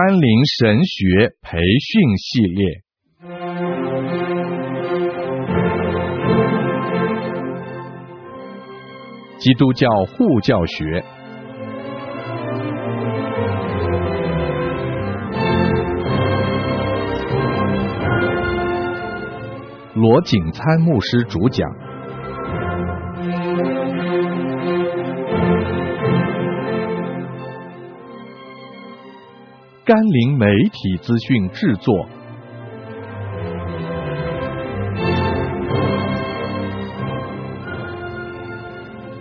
甘霖神学培训系列。基督教护教学，罗景参牧师主讲。甘霖媒体资讯制作，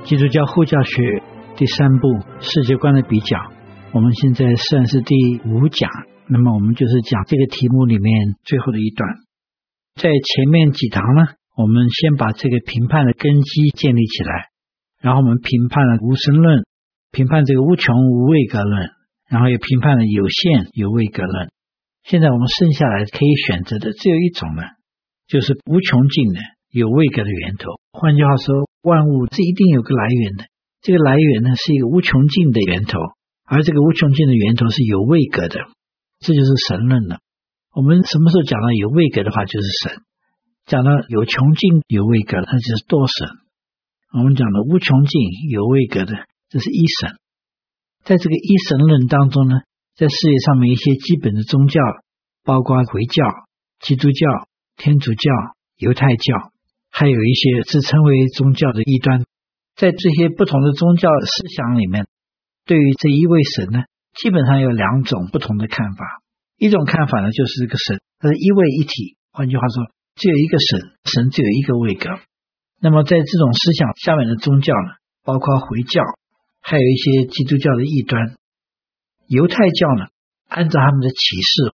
基督教护教学第三部世界观的比较，我们现在算是第五讲。那么我们就是讲这个题目里面最后的一段。在前面几堂呢，我们先把这个评判的根基建立起来，然后我们评判了无神论，评判这个无穷无畏格论。然后又评判了有限有位格论。现在我们剩下来可以选择的只有一种了，就是无穷尽的有位格的源头。换句话说，万物是一定有个来源的，这个来源呢是一个无穷尽的源头，而这个无穷尽的源头是有位格的，这就是神论了。我们什么时候讲到有位格的话，就是神；讲到有穷尽有位格，那就是多神。我们讲的无穷尽有位格的，这是一神。在这个一神论当中呢，在世界上面一些基本的宗教，包括回教、基督教、天主教、犹太教，还有一些自称为宗教的异端，在这些不同的宗教思想里面，对于这一位神呢，基本上有两种不同的看法。一种看法呢，就是这个神，它是一位一体，换句话说，只有一个神，神只有一个位格。那么在这种思想下面的宗教呢，包括回教。还有一些基督教的异端，犹太教呢，按照他们的启示，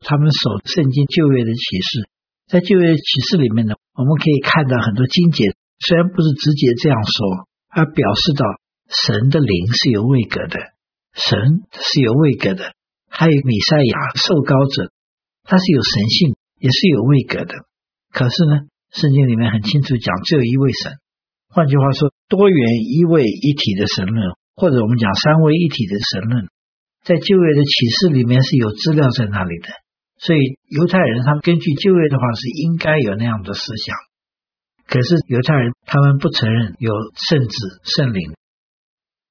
他们守圣经旧约的启示，在旧约启示里面呢，我们可以看到很多经节，虽然不是直接这样说，而表示到神的灵是有位格的，神是有位格的，还有弥赛亚受膏者，他是有神性，也是有位格的。可是呢，圣经里面很清楚讲，只有一位神。换句话说，多元一位一体的神论，或者我们讲三位一体的神论，在旧约的启示里面是有资料在那里的。所以犹太人他们根据旧约的话是应该有那样的思想。可是犹太人他们不承认有圣子圣灵，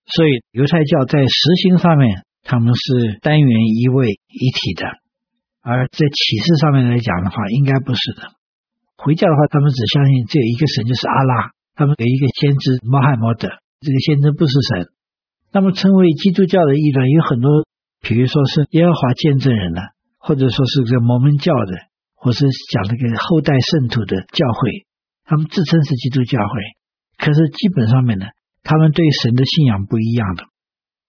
所以犹太教在实行上面他们是单元一位一体的，而在启示上面来讲的话，应该不是的。回教的话，他们只相信只有一个神，就是阿拉。他们给一个先知穆罕默德，这个先知不是神。那么称为基督教的异端有很多，比如说是耶和华见证人呢，或者说是个摩门教的，或是讲那个后代圣徒的教会，他们自称是基督教会，可是基本上面呢，他们对神的信仰不一样的。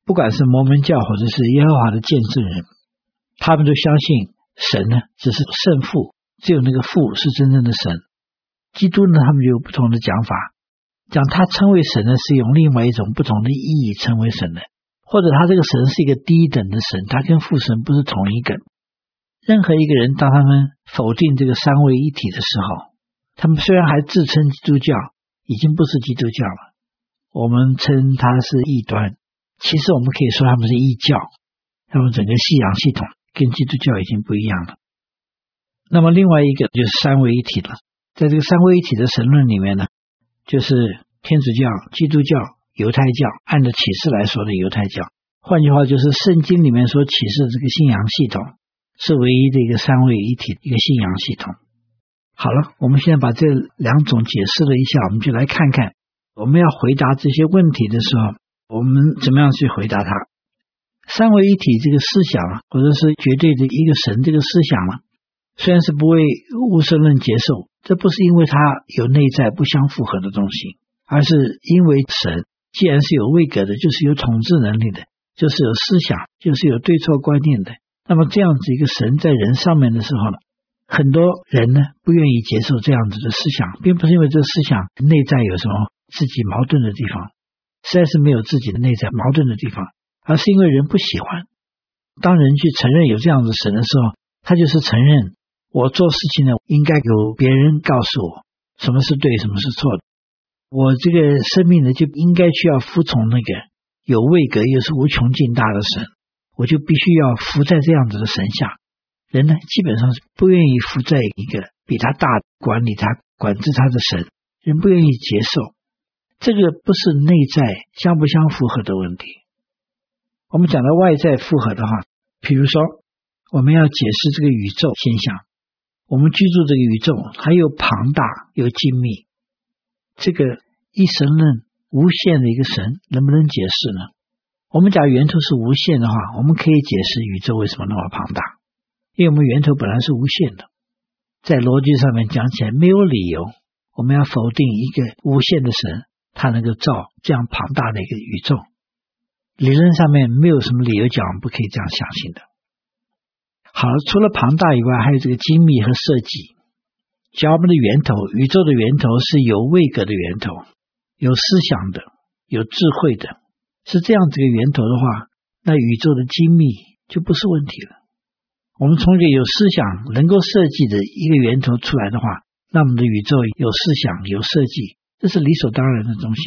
不管是摩门教或者是耶和华的见证人，他们都相信神呢只是圣父，只有那个父是真正的神。基督呢，他们有不同的讲法，讲他称为神呢，是用另外一种不同的意义称为神的，或者他这个神是一个低等的神，他跟父神不是同一个。任何一个人，当他们否定这个三位一体的时候，他们虽然还自称基督教，已经不是基督教了。我们称他是异端，其实我们可以说他们是异教，他们整个信仰系统跟基督教已经不一样了。那么另外一个就是三位一体了。在这个三位一体的神论里面呢，就是天主教、基督教、犹太教，按照启示来说的犹太教。换句话就是，圣经里面所启示的这个信仰系统是唯一的一个三位一体一个信仰系统。好了，我们现在把这两种解释了一下，我们就来看看我们要回答这些问题的时候，我们怎么样去回答它。三位一体这个思想，或者是绝对的一个神这个思想呢，虽然是不为无神论接受。这不是因为它有内在不相符合的东西，而是因为神既然是有位格的，就是有统治能力的，就是有思想，就是有对错观念的。那么这样子一个神在人上面的时候呢，很多人呢不愿意接受这样子的思想，并不是因为这个思想内在有什么自己矛盾的地方，实在是没有自己的内在矛盾的地方，而是因为人不喜欢。当人去承认有这样子神的时候，他就是承认。我做事情呢，应该有别人告诉我什么是对，什么是错的。我这个生命呢，就应该需要服从那个有位格又是无穷尽大的神。我就必须要服在这样子的神下。人呢，基本上是不愿意服在一个比他大、管理他、管制他的神，人不愿意接受。这个不是内在相不相符合的问题。我们讲到外在复合的话，比如说我们要解释这个宇宙现象，我们居住这个宇宙还有庞大又精密，这个一神论无限的一个神能不能解释呢？我们假如源头是无限的话，我们可以解释宇宙为什么那么庞大。因为我们源头本来是无限的，在逻辑上面讲起来没有理由，我们要否定一个无限的神，他能够造这样庞大的一个宇宙。理论上面没有什么理由讲不可以这样相信的。好，除了庞大以外，还有这个精密和设计。假如我们的源头，宇宙的源头是有位格的源头，有思想的，有智慧的，是这样子一个源头的话，那宇宙的精密就不是问题了。我们从一个有思想、能够设计的一个源头出来的话，那我们的宇宙有思想、有设计，这是理所当然的东西。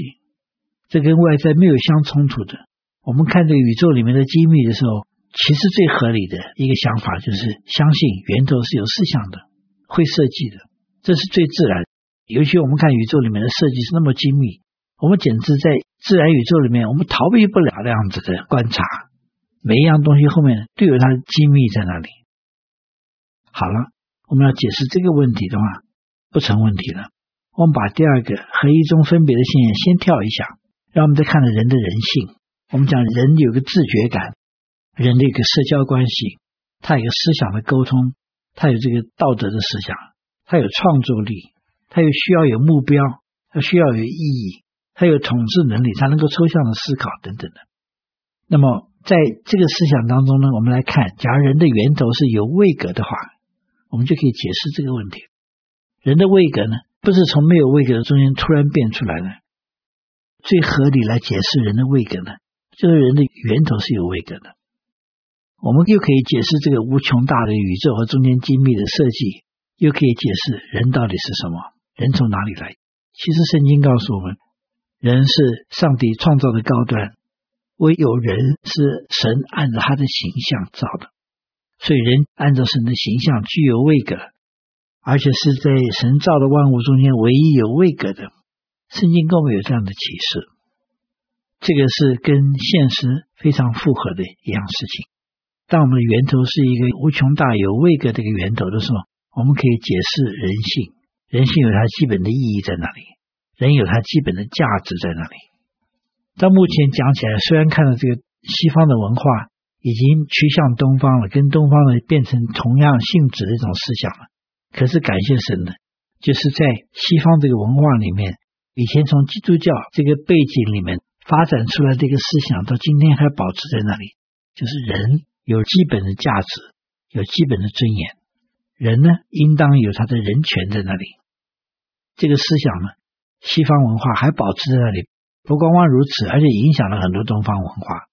这跟外在没有相冲突的。我们看这个宇宙里面的精密的时候，其实最合理的一个想法就是相信源头是有思想的、会设计的，这是最自然。尤其我们看宇宙里面的设计是那么精密，我们简直在自然宇宙里面，我们逃避不了那样子的观察。每一样东西后面都有它的精密在那里。好了，我们要解释这个问题的话，不成问题了。我们把第二个合一中分别的现象先跳一下，让我们再看看人的人性。我们讲人有个自觉感，人的一个社交关系，他有思想的沟通，他有这个道德的思想，他有创作力，他又需要有目标，他需要有意义，他有统治能力，他能够抽象的思考等等的。那么在这个思想当中呢，我们来看，假如人的源头是有位格的话。我们就可以解释这个问题。人的位格呢，不是从没有位格的中间突然变出来的。最合理来解释人的位格呢，就是人的源头是有位格的。我们又可以解释这个无穷大的宇宙和中间精密的设计，又可以解释人到底是什么，人从哪里来。其实圣经告诉我们，人是上帝创造的高端，唯有人是神按照他的形象造的。所以，人按照神的形象具有位格，而且是在神造的万物中间唯一有位格的。圣经跟我们有这样的启示，这个是跟现实非常符合的一样事情。当我们的源头是一个无穷大有位格的一个源头的时候，我们可以解释人性。人性有它基本的意义在哪里？人有它基本的价值在哪里？到目前讲起来，虽然看到这个西方的文化。已经趋向东方了，跟东方的变成同样性质的一种思想了。可是感谢神呢，就是在西方这个文化里面，以前从基督教这个背景里面发展出来的一个思想，到今天还保持在那里，就是人有基本的价值，有基本的尊严，人呢应当有他的人权在那里。这个思想呢，西方文化还保持在那里，不光光如此，而且影响了很多东方文化。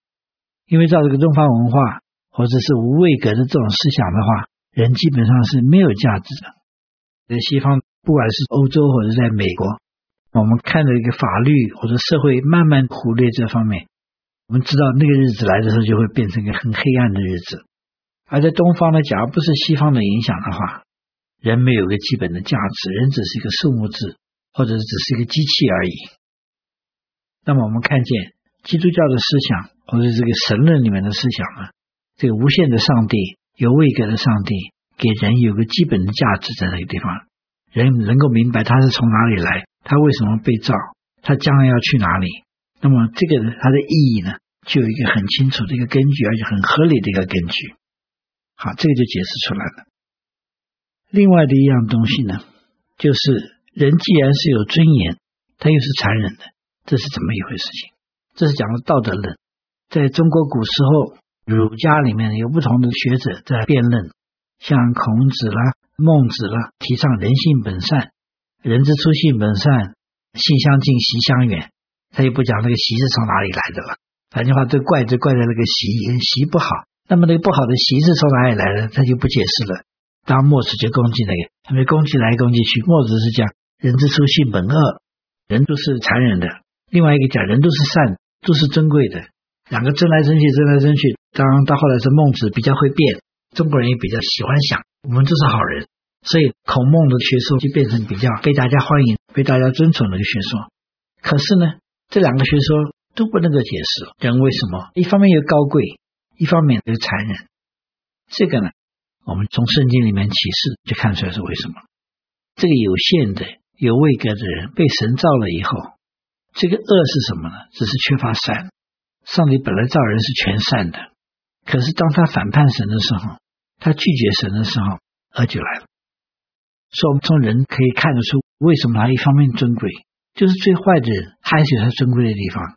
因为照这个东方文化，或者是无位格的这种思想的话，人基本上是没有价值的。在西方，不管是欧洲或者在美国，我们看到一个法律或者社会慢慢忽略这方面，我们知道那个日子来的时候就会变成一个很黑暗的日子。而在东方呢，假如不是西方的影响的话，人没有个基本的价值，人只是一个数目字，或者只是一个机器而已。那么我们看见。基督教的思想，或者这个神论里面的思想呢，这个无限的上帝、有位格的上帝，给人有个基本的价值在那个地方，人能够明白他是从哪里来，他为什么被造，他将来要去哪里。那么这个它的意义呢，就有一个很清楚的一个根据，而且很合理的一个根据。好，这个就解释出来了。另外的一样东西呢，就是人既然是有尊严，他又是残忍的，这是怎么一回事情？这是讲的道德论，在中国古时候，儒家里面有不同的学者在辩论，像孔子啦、孟子啦，提倡人性本善，人之初性本善，性相近，习相远。他又不讲那个习是从哪里来的了，反正话都怪就怪在那个习，习不好。那么那个不好的习是从哪里来的，他就不解释了。当墨子就攻击那个，他们攻击来攻击去。墨子是讲人之初性本恶，人都是残忍的。另外一个讲人都是善。都是珍贵的，两个争来争去，争来争去，当到后来是孟子比较会变，中国人也比较喜欢想我们都是好人，所以孔孟的学说就变成比较被大家欢迎、被大家尊崇的一个学说。可是呢，这两个学说都不能够解释人为什么一方面又高贵，一方面又残忍。这个呢，我们从圣经里面启示就看出来是为什么。这个有限的、有位格的人被神造了以后，这个恶是什么呢？只是缺乏善。上帝本来造人是全善的，可是当他反叛神的时候，他拒绝神的时候，恶就来了。所以，我们从人可以看得出，为什么他一方面尊贵，就是最坏的人还是有他尊贵的地方。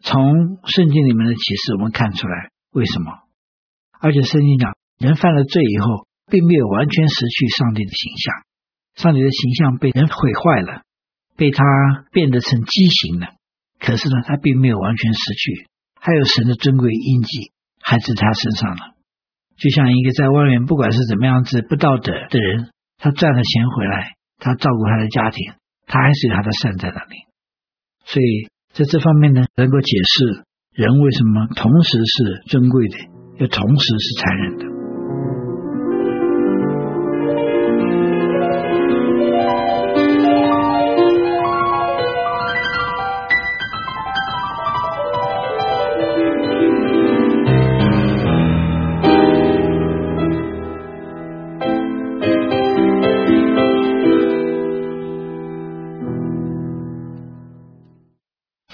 从圣经里面的启示，我们看出来为什么。而且，圣经讲，人犯了罪以后，并没有完全失去上帝的形象，上帝的形象被人毁坏了，被他变得成畸形了。可是呢，他并没有完全失去，还有神的尊贵印记还在他身上呢。就像一个在外面不管是怎么样子不道德的人，他赚了钱回来，他照顾他的家庭，他还是有他的善在那里。所以在这方面呢，能够解释人为什么同时是尊贵的，又同时是残忍的。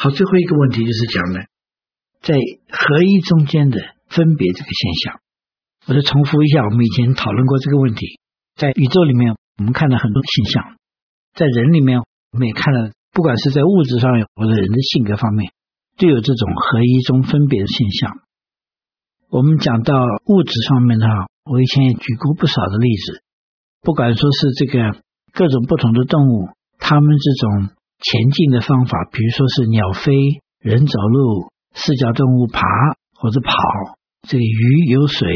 好，最后一个问题就是讲呢，在合一中间的分别这个现象，我再重复一下，我们以前讨论过这个问题。在宇宙里面，我们看到很多现象；在人里面，我们也看到，不管是在物质上或者人的性格方面，都有这种合一中分别的现象。我们讲到物质上面的话，我以前也举过不少的例子，不管说是这个各种不同的动物，它们这种。前进的方法，比如说是鸟飞、人走路、四脚动物爬或者跑，这个鱼游水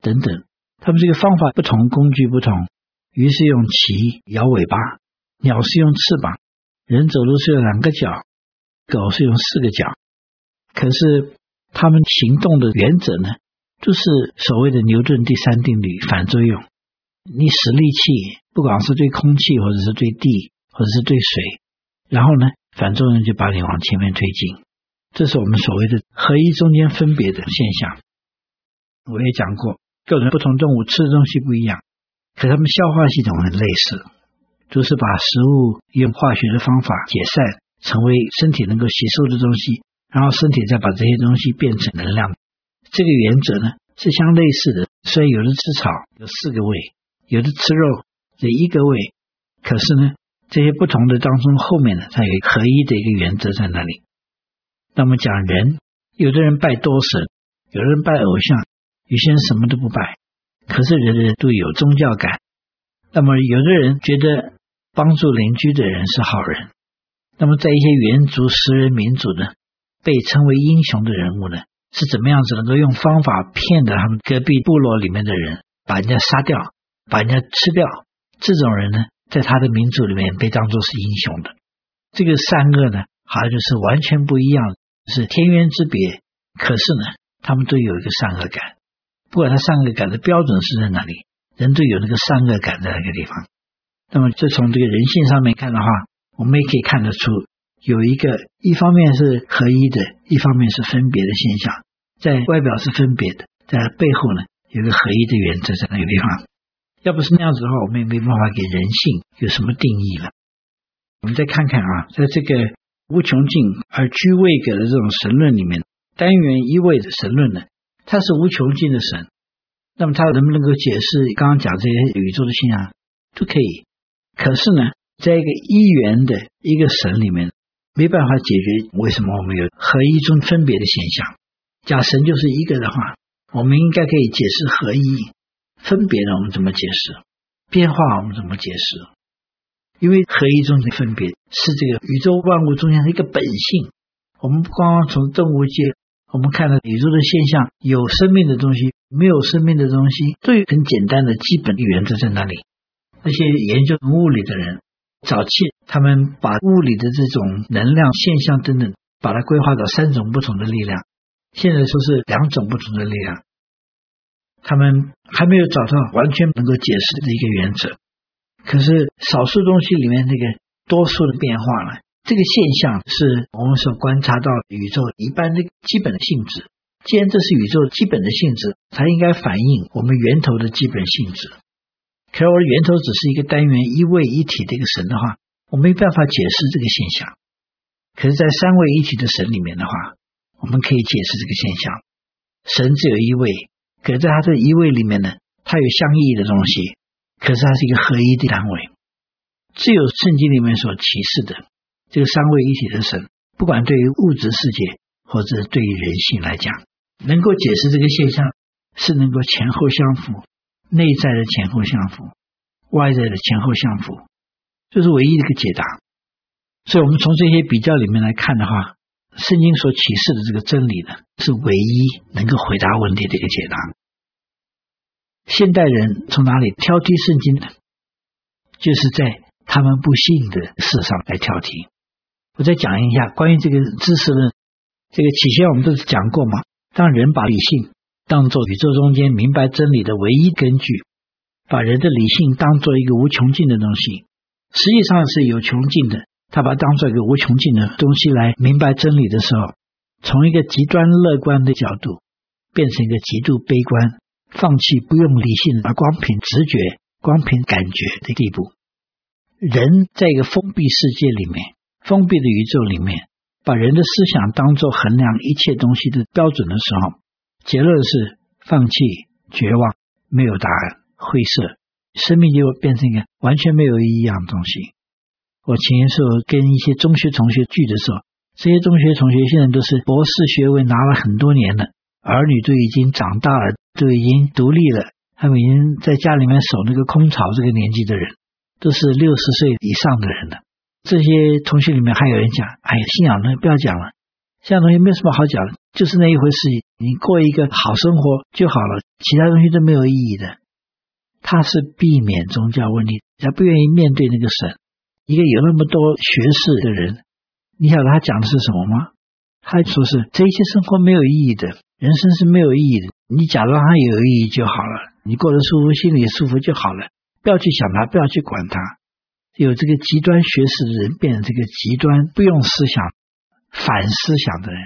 等等，它们这个方法不同，工具不同。鱼是用鳍摇尾巴，鸟是用翅膀，人走路是用两个脚，狗是用四个脚。可是它们行动的原则呢，就是所谓的牛顿第三定律反作用。你使力气，不管是对空气，或者是对地，或者是对水。然后呢，反作用就把你往前面推进，这是我们所谓的合一中间分别的现象。我也讲过，各种不同动物吃的东西不一样，可它们消化系统很类似，都是把食物用化学的方法解散，成为身体能够吸收的东西，然后身体再把这些东西变成能量。这个原则呢是相类似的。虽然有的吃草有四个胃，有的吃肉有一个胃，可是呢。这些不同的当中，后面呢，它有合一的一个原则在那里。那么讲人，有的人拜多神，有的人拜偶像，有些人什么都不拜，可是人人都有宗教感。那么有的人觉得帮助邻居的人是好人。那么在一些原族、食人民族呢，被称为英雄的人物呢，是怎么样子能够用方法骗得他们隔壁部落里面的人，把人家杀掉，把人家吃掉？这种人呢？在他的民族里面被当作是英雄的，这个善恶呢，好像就是完全不一样，是天渊之别。可是呢，他们都有一个善恶感，不管他善恶感的标准是在哪里，人都有那个善恶感在那个地方。那么，这从这个人性上面看的话，我们也可以看得出，有一个一方面是合一的，一方面是分别的现象，在外表是分别的，在背后呢，有个合一的原则在那个地方。要不是那样子的话，我们也没办法给人性有什么定义了。我们再看看啊，在这个无穷尽而居位格的这种神论里面，单元一位的神论呢，它是无穷尽的神。那么它能不能够解释刚刚讲这些宇宙的现象都可以。可是呢，在一个一元的一个神里面，没办法解决为什么我们有合一中分别的现象。假神就是一个的话，我们应该可以解释合一。分别呢，我们怎么解释？变化我们怎么解释？因为合一中的分别是这个宇宙万物中间的一个本性。我们不光光从动物界，我们看到宇宙的现象，有生命的东西，没有生命的东西，最很简单的基本的原则在那里。那些研究物理的人，早期他们把物理的这种能量现象等等，把它规划到三种不同的力量。现在说是两种不同的力量，他们还没有找到完全能够解释的一个原则。可是少数东西里面那个多数的变化呢，这个现象是我们所观察到宇宙一般的基本的性质。既然这是宇宙基本的性质，它应该反映我们源头的基本性质。可是我的源头只是一个单元一位一体的一个神的话，我没办法解释这个现象。可是，在三位一体的神里面的话，我们可以解释这个现象。神只有一位，可在他这一位里面呢，它有相异的东西，可是它是一个合一的单位。只有圣经里面所启示的这个三位一体的神，不管对于物质世界或者对于人性来讲。能够解释这个现象，是能够前后相符，内在的前后相符，外在的前后相符，这是唯一的一个解答。所以，我们从这些比较里面来看的话，圣经所启示的这个真理呢，是唯一能够回答问题的一个解答。现代人从哪里挑剔圣经呢？就是在他们不信的事上来挑剔。我再讲一下关于这个知识论，这个起先我们都是讲过嘛。当人把理性当作宇宙中间明白真理的唯一根据，把人的理性当作一个无穷尽的东西，实际上是有穷尽的。他把它当作一个无穷尽的东西来明白真理的时候，从一个极端乐观的角度，变成一个极度悲观，放弃不用理性而光凭直觉、光凭感觉的地步。人在一个封闭世界里面，封闭的宇宙里面。把人的思想当作衡量一切东西的标准的时候，结论是放弃、绝望、没有答案、灰色，生命就变成一个完全没有意义样的东西。我前些时候跟一些中学同学聚的时候，这些中学同学现在都是博士学位拿了很多年了，儿女都已经长大了，都已经独立了，他们已经在家里面守那个空巢，这个年纪的人都是六十岁以上的人了。这些同学里面还有人讲：“哎呀，信仰呢，不要讲了，信仰东西没什么好讲的，就是那一回事，你过一个好生活就好了，其他东西都没有意义的。”他是避免宗教问题，他不愿意面对那个神。一个有那么多学识的人，你晓得他讲的是什么吗？他说是这一切生活没有意义的，人生是没有意义的。你假如让他有意义就好了，你过得舒服，心里舒服就好了，不要去想他，不要去管他。有这个极端学识的人，变成这个极端不用思想、反思想的人，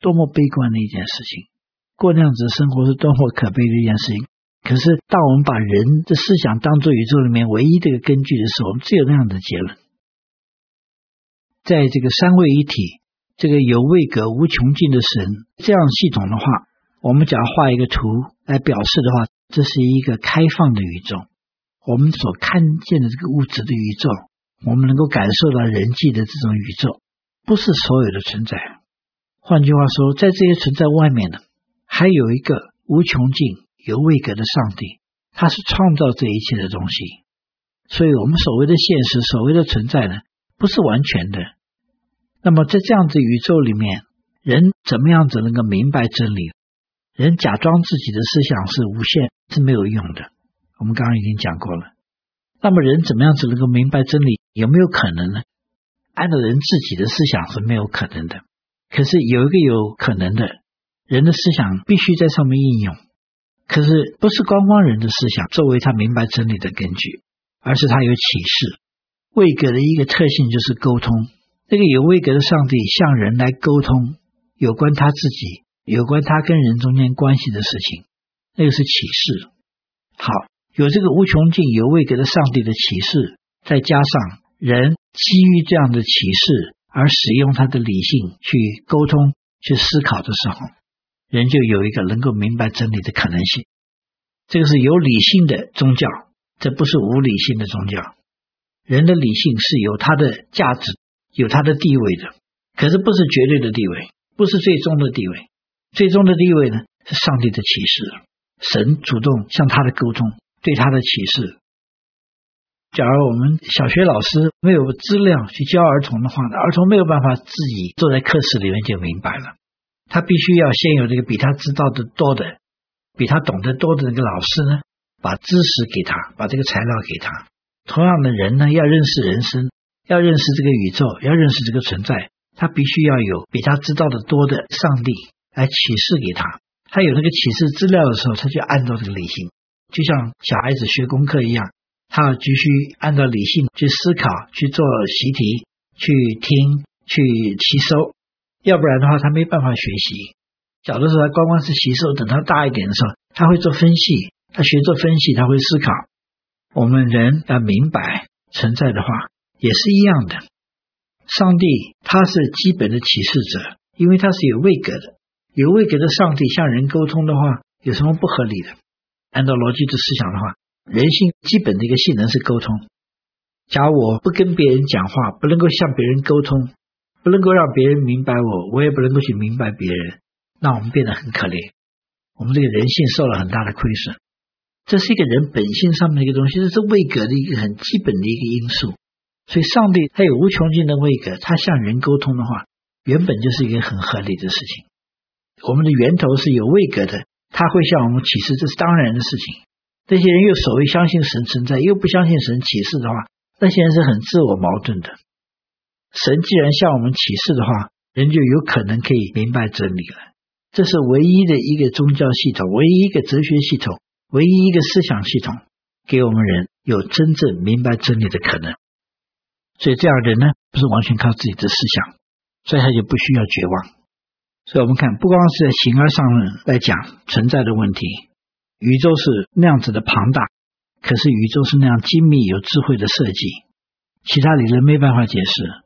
多么悲观的一件事情！过那样子生活是多么可悲的一件事情。可是，当我们把人的思想当作宇宙里面唯一的一个根据的时候，我们只有那样的结论。在这个三位一体、这个有位格无穷尽的神这样系统的话，我们只要画一个图来表示的话，这是一个开放的宇宙。我们所看见的这个物质的宇宙，我们能够感受到人际的这种宇宙，不是所有的存在。换句话说，在这些存在外面呢，还有一个无穷尽、有位格的上帝，他是创造这一切的东西。所以，我们所谓的现实、所谓的存在呢，不是完全的。那么，在这样子宇宙里面，人怎么样子能够明白真理？人假装自己的思想是无限，是没有用的。我们刚刚已经讲过了，那么人怎么样子能够明白真理？有没有可能呢？按照人自己的思想是没有可能的。可是有一个有可能的，人的思想必须在上面应用。可是不是光光人的思想作为他明白真理的根据，而是他有启示。位格的一个特性就是沟通。那个有位格的上帝向人来沟通，有关他自己、有关他跟人中间关系的事情，那个是启示。好。有这个无穷尽、有位格的上帝的启示，再加上人基于这样的启示而使用他的理性去沟通、去思考的时候，人就有一个能够明白真理的可能性。这个是有理性的宗教，这不是无理性的宗教。人的理性是有它的价值、有它的地位的，可是不是绝对的地位，不是最终的地位。最终的地位呢，是上帝的启示，神主动向他的沟通。对他的启示。假如我们小学老师没有资料去教儿童的话，儿童没有办法自己坐在课室里面就明白了。他必须要先有这个比他知道的多的、比他懂得多的那个老师呢，把知识给他，把这个材料给他。同样的人呢，要认识人生，要认识这个宇宙，要认识这个存在，他必须要有比他知道的多的上帝来启示给他。他有那个启示资料的时候，他就按照这个理性，就像小孩子学功课一样，他要继续按照理性去思考、去做习题、去听、去吸收。要不然的话，他没办法学习。小的时候他光光是吸收，等他大一点的时候，他会做分析，他学做分析，他会思考。我们人要明白存在的话，也是一样的。上帝他是基本的启示者，因为他是有位格的。有位格的上帝向人沟通的话，有什么不合理的？按照逻辑的思想的话，人性基本的一个性能是沟通。假如我不跟别人讲话，不能够向别人沟通，不能够让别人明白我，我也不能够去明白别人，那我们变得很可怜。我们这个人性受了很大的亏损。这是一个人本性上面的一个东西，这是位格的一个很基本的一个因素。所以，上帝他有无穷尽的位格，他向人沟通的话，原本就是一个很合理的事情。我们的源头是有位格的，他会向我们启示，这是当然的事情。那些人又所谓相信神存在，又不相信神启示的话，那些人是很自我矛盾的。神既然向我们启示的话，人就有可能可以明白真理了。这是唯一的一个宗教系统，唯一一个哲学系统，唯一一个思想系统，给我们人有真正明白真理的可能。所以这样人呢，不是完全靠自己的思想，所以他就不需要绝望。所以我们看，不光是在形而上来讲存在的问题，宇宙是那样子的庞大，可是宇宙是那样精密有智慧的设计，其他理论没办法解释，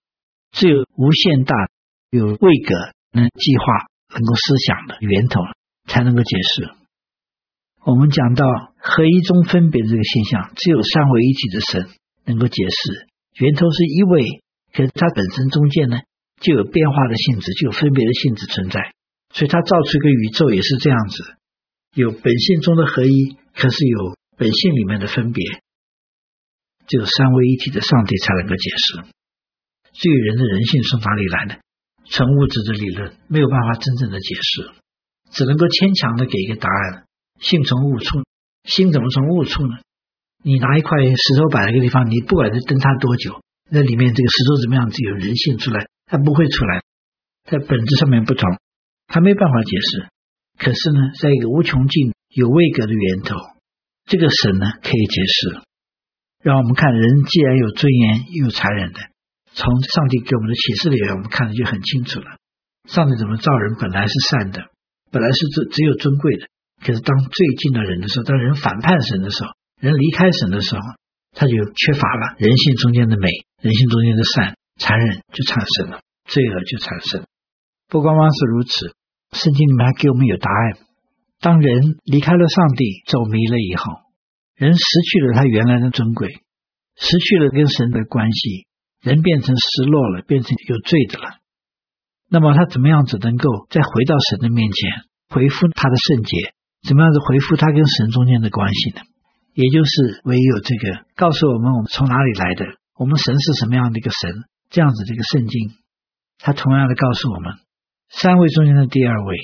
只有无限大有位格能计划、能够思想的源头才能够解释。我们讲到合一中分别的这个现象，只有三位一体的神能够解释，源头是一位，可是它本身中间呢？就有变化的性质，就有分别的性质存在，所以它造出一个宇宙也是这样子，有本性中的合一，可是有本性里面的分别，只有三位一体的上帝才能够解释。至于人的人性从哪里来的，纯物质的理论没有办法真正的解释，只能够牵强的给一个答案：性从物出，心怎么从物出呢？你拿一块石头摆一个地方，你不管是等它多久，那里面这个石头怎么样子有人性出来？它不会出来，在本质上面不同，它没办法解释。可是呢，在一个无穷尽有位格的源头，这个神呢可以解释。让我们看，人既然有尊严又有残忍的，从上帝给我们的启示里面，我们看的就很清楚了。上帝怎么造人，本来是善的，本来是只只有尊贵的。可是当罪进到人的时候，当人反叛神的时候，人离开神的时候，他就缺乏了人性中间的美，人性中间的善。残忍就产生了，罪恶就产生了。不光光是如此，圣经里面还给我们有答案。当人离开了上帝，走迷了以后，人失去了他原来的尊贵，失去了跟神的关系，人变成失落了，变成有罪的了。那么他怎么样子能够再回到神的面前，恢复他的圣洁？怎么样子恢复他跟神中间的关系呢？也就是唯有这个告诉我们，我们从哪里来的，我们神是什么样的一个神。这样子，这个圣经，它同样的告诉我们，三位中间的第二位，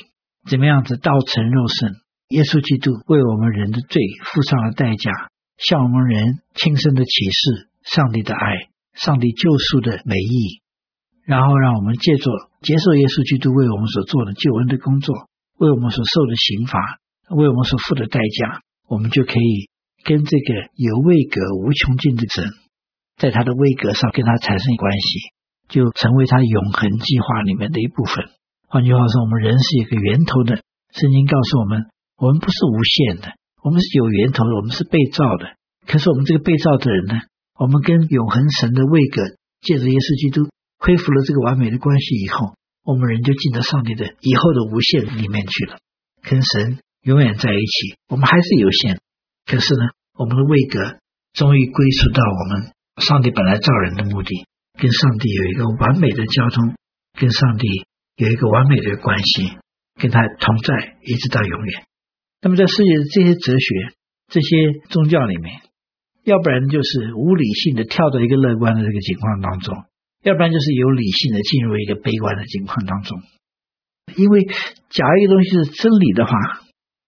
怎么样子道成肉身，耶稣基督为我们人的罪付上了代价，向我们人亲身的启示上帝的爱，上帝救赎的美意，然后让我们借着接受耶稣基督为我们所做的救恩的工作，为我们所受的刑罚，为我们所付的代价，我们就可以跟这个有位格无穷尽的神。在他的位格上跟他产生关系，就成为他永恒计划里面的一部分。换句话说，我们人是一个源头的。圣经告诉我们，我们不是无限的，我们是有源头的，我们是被造的。可是我们这个被造的人呢，我们跟永恒神的位格，借着耶稣基督恢复了这个完美的关系以后，我们人就进到上帝的以后的无限里面去了，跟神永远在一起。我们还是有限，可是呢，我们的位格终于归属到我们。上帝本来造人的目的，跟上帝有一个完美的交通，跟上帝有一个完美的关系，跟他同在，一直到永远。那么，在世界的这些哲学、这些宗教里面，要不然就是无理性的跳到一个乐观的这个情况当中，要不然就是有理性的进入一个悲观的情况当中。因为假如一个东西是真理的话，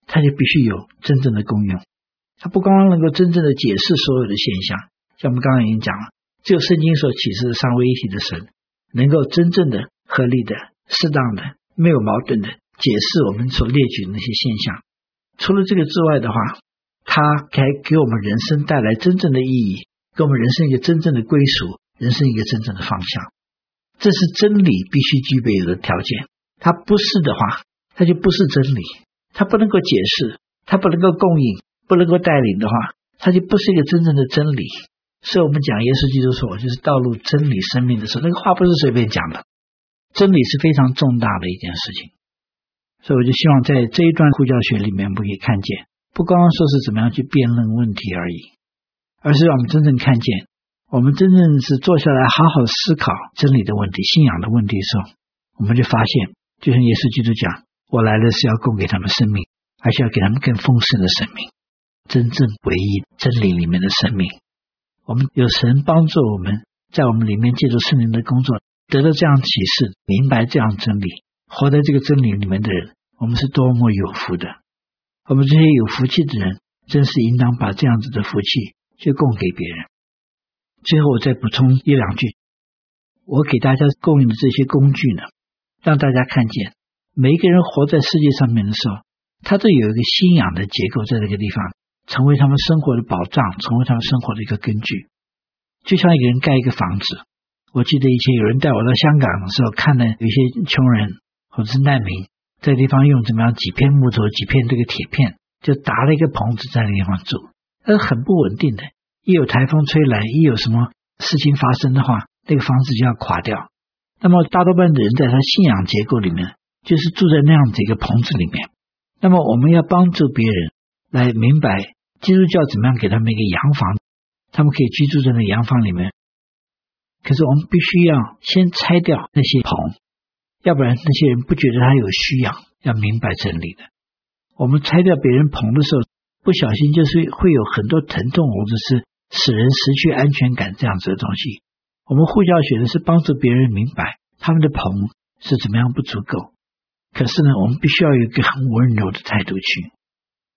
它就必须有真正的功用，它不光光能够真正的解释所有的现象。像我们刚刚已经讲了，只有圣经所启示的三位一体的神，能够真正的、合理的、适当的、没有矛盾的解释我们所列举的那些现象。除了这个之外的话，它该给我们人生带来真正的意义，给我们人生一个真正的归属，人生一个真正的方向。这是真理必须具备的条件。它不是的话，它就不是真理。它不能够解释，它不能够供应，不能够带领的话，它就不是一个真正的真理。所以我们讲耶稣基督说，就是道路、真理、生命的时候，那个话不是随便讲的。真理是非常重大的一件事情。所以我就希望在这一段呼教学里面，我们可以看见，不光说是怎么样去辩论问题而已，而是让我们真正看见。我们真正是坐下来好好思考真理的问题、信仰的问题的时候，我们就发现，就像耶稣基督讲：“我来了是要供给他们生命，而且要给他们更丰盛的生命，真正唯一真理里面的生命。”我们有神帮助我们，在我们里面借助圣灵的工作，得到这样启示，明白这样真理，活在这个真理里面的人，我们是多么有福的！我们这些有福气的人，真是应当把这样子的福气去供给别人。最后，我再补充一两句。我给大家供应的这些工具呢，让大家看见，每一个人活在世界上面的时候，他都有一个信仰的结构在这个地方，成为他们生活的保障，成为他们生活的一个根据。就像一个人盖一个房子，我记得以前有人带我到香港的时候，看了有些穷人或者是难民在地方用怎么样几片木头、几片这个铁片，就搭了一个棚子在那地方住，那是很不稳定的。一有台风吹来，一有什么事情发生的话，那个房子就要垮掉。那么大多半的人在他信仰结构里面，就是住在那样子一个棚子里面。那么我们要帮助别人来明白基督教怎么样给他们一个洋房，他们可以居住在那洋房里面。可是我们必须要先拆掉那些棚，要不然那些人不觉得他有需要，要明白真理的。我们拆掉别人棚的时候，不小心就是会有很多疼痛，或者是。使人失去安全感这样子的东西，我们护教学的是帮助别人明白他们的棚是怎么样不足够。可是呢，我们必须要有一个很温柔的态度去，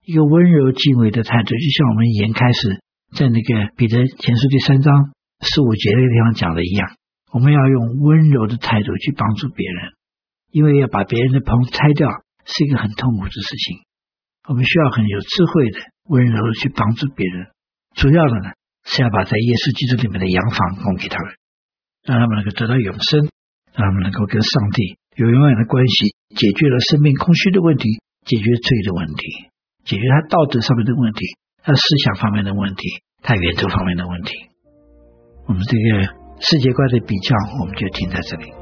一个温柔敬畏的态度，就像我们以前开始在那个彼得前书第三章十五节那个地方讲的一样，我们要用温柔的态度去帮助别人，因为要把别人的棚拆掉是一个很痛苦的事情。我们需要很有智慧的、温柔的去帮助别人，主要的呢。是要把在耶稣基督里面的洋房供给他们，让他们能够得到永生，让他们能够跟上帝有永远的关系，解决了生命空虚的问题，解决罪的问题，解决他道德上面的问题，他思想方面的问题，他源头方面的问题。我们这个世界观的比较，我们就停在这里。